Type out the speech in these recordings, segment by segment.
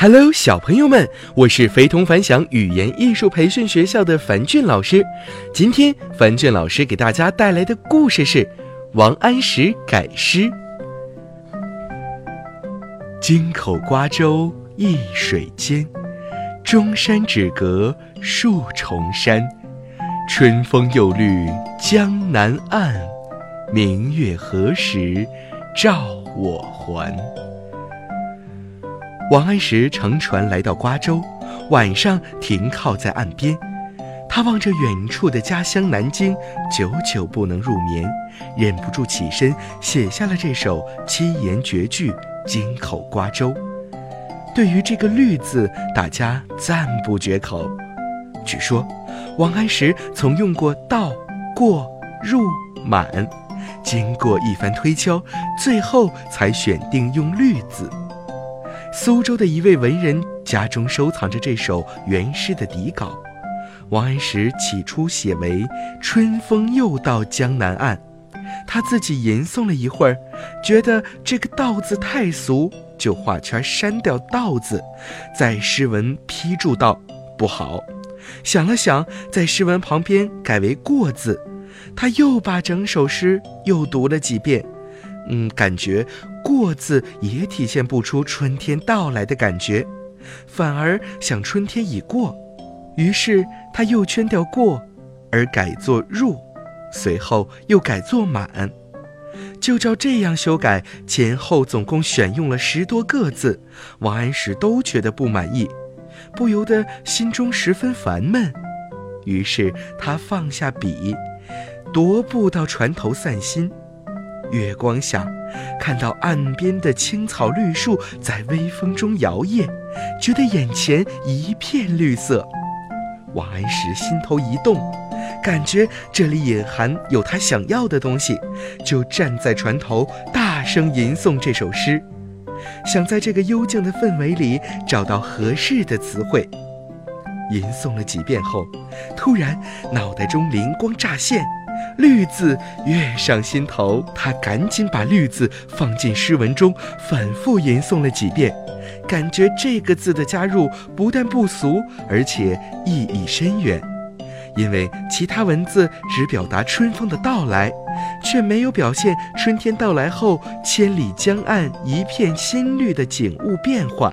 Hello，小朋友们，我是非同凡响语言艺术培训学校的樊俊老师。今天，樊俊老师给大家带来的故事是《王安石改诗》。京口瓜洲一水间，中山只隔数重山。春风又绿江南岸，明月何时照我还？王安石乘船来到瓜州，晚上停靠在岸边。他望着远处的家乡南京，久久不能入眠，忍不住起身写下了这首七言绝句《京口瓜洲》。对于这个“绿”字，大家赞不绝口。据说，王安石曾用过“到”“过”“入”“满”，经过一番推敲，最后才选定用“绿”字。苏州的一位文人家中收藏着这首原诗的底稿，王安石起初写为“春风又到江南岸”，他自己吟诵了一会儿，觉得这个“到”字太俗，就画圈删掉“到”字，在诗文批注道：“不好。”想了想，在诗文旁边改为“过”字，他又把整首诗又读了几遍。嗯，感觉“过”字也体现不出春天到来的感觉，反而想春天已过。于是他又圈掉“过”，而改作“入”，随后又改作“满”。就照这样修改，前后总共选用了十多个字，王安石都觉得不满意，不由得心中十分烦闷。于是他放下笔，踱步到船头散心。月光下，看到岸边的青草绿树在微风中摇曳，觉得眼前一片绿色。王安石心头一动，感觉这里隐含有他想要的东西，就站在船头大声吟诵这首诗，想在这个幽静的氛围里找到合适的词汇。吟诵了几遍后，突然脑袋中灵光乍现。绿字跃上心头，他赶紧把绿字放进诗文中，反复吟诵了几遍，感觉这个字的加入不但不俗，而且意义深远。因为其他文字只表达春风的到来，却没有表现春天到来后千里江岸一片新绿的景物变化。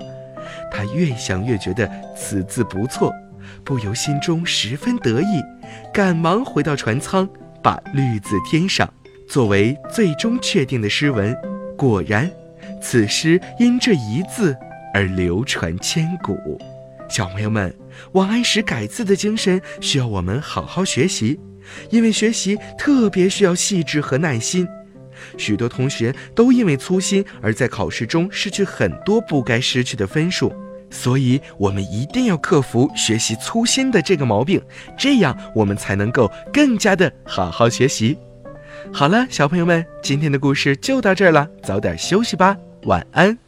他越想越觉得此字不错，不由心中十分得意，赶忙回到船舱。把“绿”字添上，作为最终确定的诗文。果然，此诗因这一字而流传千古。小朋友们，王安石改字的精神需要我们好好学习，因为学习特别需要细致和耐心。许多同学都因为粗心而在考试中失去很多不该失去的分数。所以，我们一定要克服学习粗心的这个毛病，这样我们才能够更加的好好学习。好了，小朋友们，今天的故事就到这儿了，早点休息吧，晚安。